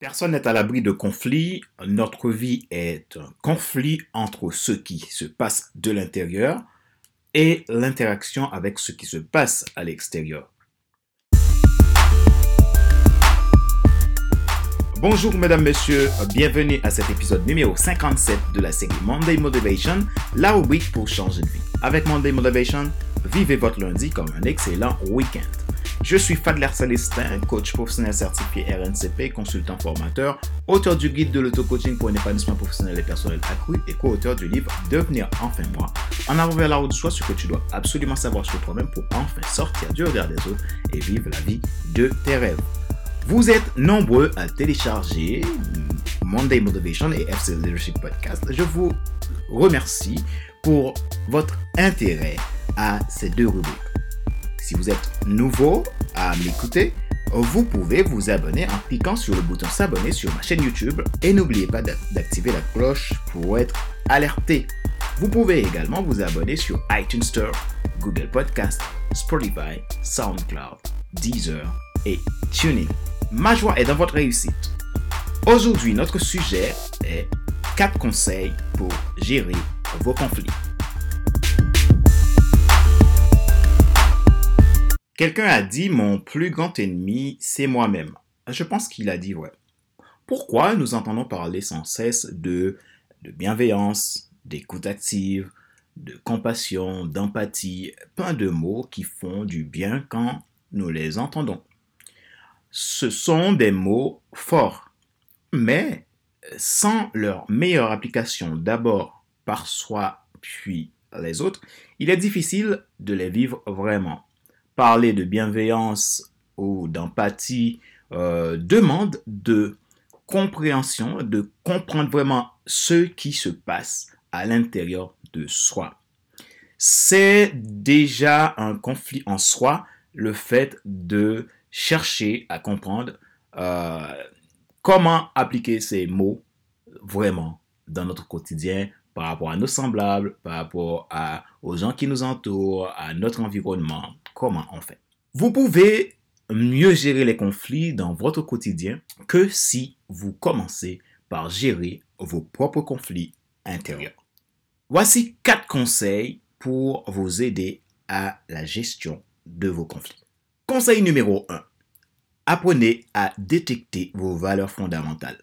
Personne n'est à l'abri de conflits. Notre vie est un conflit entre ce qui se passe de l'intérieur et l'interaction avec ce qui se passe à l'extérieur. Bonjour mesdames, messieurs, bienvenue à cet épisode numéro 57 de la série Monday Motivation, la rubrique pour changer de vie. Avec Monday Motivation, vivez votre lundi comme un excellent week-end. Je suis Fadler Celestin, coach professionnel certifié RNCP, consultant formateur, auteur du guide de l'auto-coaching pour un épanouissement professionnel et personnel accru et co-auteur du livre Devenir enfin moi. En avant vers la route soi, ce que tu dois absolument savoir sur toi-même pour enfin sortir du regard des autres et vivre la vie de tes rêves. Vous êtes nombreux à télécharger Monday Motivation et FC Leadership Podcast. Je vous remercie pour votre intérêt à ces deux rubriques. Si vous êtes nouveau à m'écouter, vous pouvez vous abonner en cliquant sur le bouton s'abonner sur ma chaîne YouTube et n'oubliez pas d'activer la cloche pour être alerté. Vous pouvez également vous abonner sur iTunes Store, Google Podcast, Spotify, SoundCloud, Deezer et Tuning. Ma joie est dans votre réussite. Aujourd'hui, notre sujet est 4 conseils pour gérer vos conflits. Quelqu'un a dit mon plus grand ennemi, c'est moi-même. Je pense qu'il a dit vrai. Pourquoi nous entendons parler sans cesse de, de bienveillance, d'écoute active, de compassion, d'empathie, plein de mots qui font du bien quand nous les entendons? Ce sont des mots forts, mais sans leur meilleure application d'abord par soi puis les autres, il est difficile de les vivre vraiment parler de bienveillance ou d'empathie euh, demande de compréhension, de comprendre vraiment ce qui se passe à l'intérieur de soi. C'est déjà un conflit en soi, le fait de chercher à comprendre euh, comment appliquer ces mots vraiment dans notre quotidien par rapport à nos semblables, par rapport à, aux gens qui nous entourent, à notre environnement, comment on fait? Vous pouvez mieux gérer les conflits dans votre quotidien que si vous commencez par gérer vos propres conflits intérieurs. Voici quatre conseils pour vous aider à la gestion de vos conflits. Conseil numéro 1. Apprenez à détecter vos valeurs fondamentales.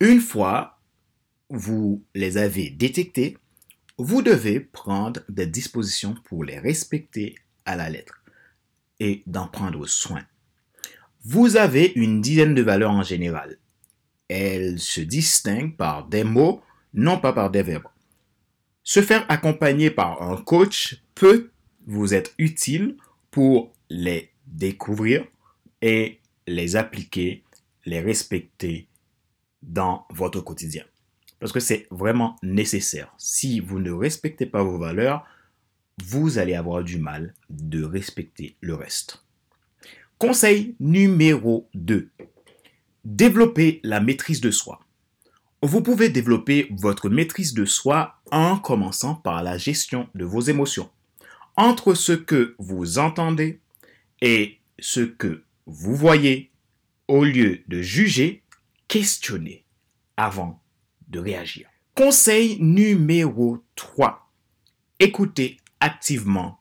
Une fois vous les avez détectées, vous devez prendre des dispositions pour les respecter à la lettre et d'en prendre soin. Vous avez une dizaine de valeurs en général. Elles se distinguent par des mots, non pas par des verbes. Se faire accompagner par un coach peut vous être utile pour les découvrir et les appliquer, les respecter dans votre quotidien. Parce que c'est vraiment nécessaire. Si vous ne respectez pas vos valeurs, vous allez avoir du mal de respecter le reste. Conseil numéro 2. Développer la maîtrise de soi. Vous pouvez développer votre maîtrise de soi en commençant par la gestion de vos émotions. Entre ce que vous entendez et ce que vous voyez, au lieu de juger, questionnez avant réagir. Conseil numéro 3. Écoutez activement.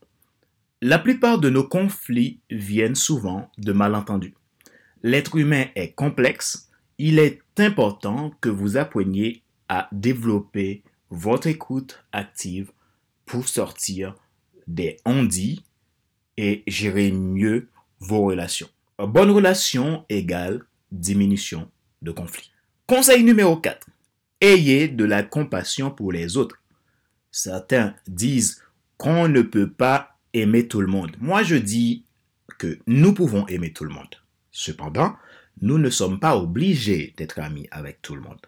La plupart de nos conflits viennent souvent de malentendus. L'être humain est complexe. Il est important que vous appreniez à développer votre écoute active pour sortir des on-dit et gérer mieux vos relations. Bonne relation égale diminution de conflits. Conseil numéro 4 ayez de la compassion pour les autres. Certains disent qu'on ne peut pas aimer tout le monde. Moi, je dis que nous pouvons aimer tout le monde. Cependant, nous ne sommes pas obligés d'être amis avec tout le monde.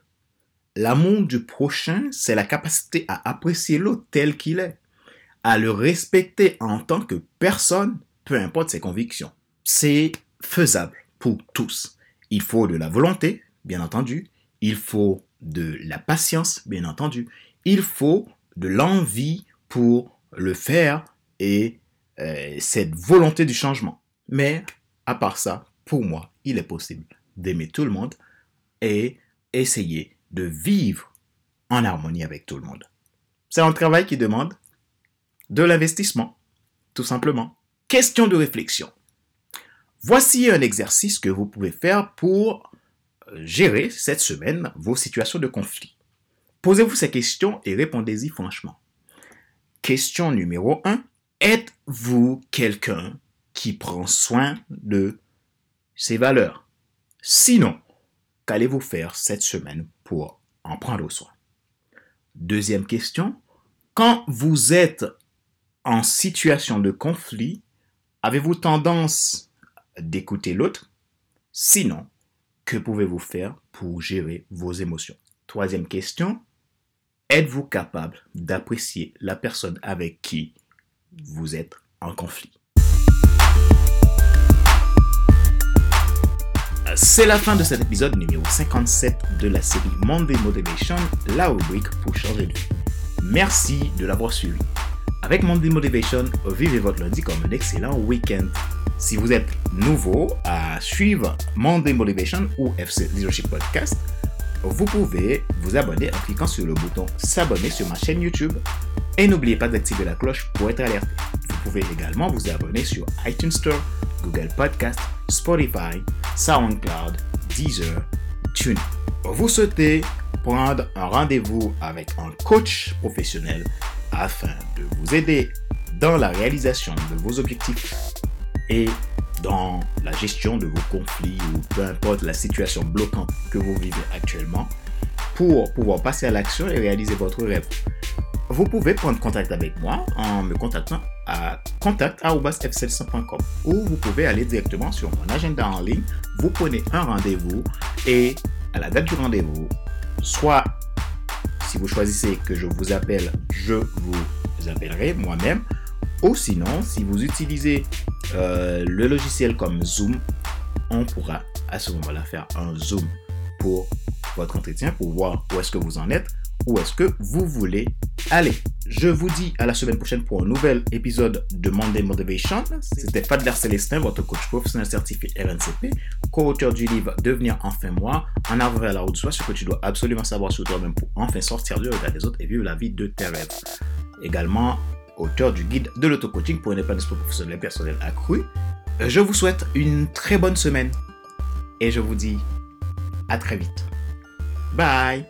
L'amour du prochain, c'est la capacité à apprécier l'autre tel qu'il est, à le respecter en tant que personne, peu importe ses convictions. C'est faisable pour tous. Il faut de la volonté, bien entendu. Il faut de la patience, bien entendu. Il faut de l'envie pour le faire et euh, cette volonté du changement. Mais à part ça, pour moi, il est possible d'aimer tout le monde et essayer de vivre en harmonie avec tout le monde. C'est un travail qui demande de l'investissement, tout simplement. Question de réflexion. Voici un exercice que vous pouvez faire pour gérer cette semaine vos situations de conflit. Posez-vous ces questions et répondez-y franchement. Question numéro 1. Êtes-vous quelqu'un qui prend soin de ses valeurs? Sinon, qu'allez-vous faire cette semaine pour en prendre soin? Deuxième question. Quand vous êtes en situation de conflit, avez-vous tendance d'écouter l'autre? Sinon, que pouvez-vous faire pour gérer vos émotions? Troisième question. Êtes-vous capable d'apprécier la personne avec qui vous êtes en conflit? C'est la fin de cet épisode numéro 57 de la série Monday Motivation, la rubrique pour changer de vie. Merci de l'avoir suivi. Avec Monday Motivation, vivez votre lundi comme un excellent week-end. Si vous êtes nouveau à suivre Monday Motivation ou FC Leadership Podcast, vous pouvez vous abonner en cliquant sur le bouton s'abonner sur ma chaîne YouTube et n'oubliez pas d'activer la cloche pour être alerté. Vous pouvez également vous abonner sur iTunes Store, Google Podcast, Spotify, SoundCloud, Deezer, TuneIn. Vous souhaitez prendre un rendez-vous avec un coach professionnel afin de vous aider dans la réalisation de vos objectifs et dans la gestion de vos conflits ou peu importe la situation bloquante que vous vivez actuellement pour pouvoir passer à l'action et réaliser votre rêve. Vous pouvez prendre contact avec moi en me contactant à contact.fcl100.com ou vous pouvez aller directement sur mon agenda en ligne, vous prenez un rendez-vous et à la date du rendez-vous, soit si vous choisissez que je vous appelle, je vous appellerai moi-même ou sinon, si vous utilisez euh, le logiciel comme Zoom, on pourra à ce moment-là faire un Zoom pour votre entretien, pour voir où est-ce que vous en êtes, où est-ce que vous voulez aller. Je vous dis à la semaine prochaine pour un nouvel épisode de Monday Motivation. C'était Fadler Célestin, votre coach professionnel certifié RNCP, co-auteur du livre Devenir enfin moi, en avant vers la route de soi, ce que tu dois absolument savoir sur toi-même pour enfin sortir du regard des autres et vivre la vie de tes rêves. Également, auteur du guide de l'auto-coaching pour un épanouissement professionnel et personnel accru. Euh, je vous souhaite une très bonne semaine et je vous dis à très vite. Bye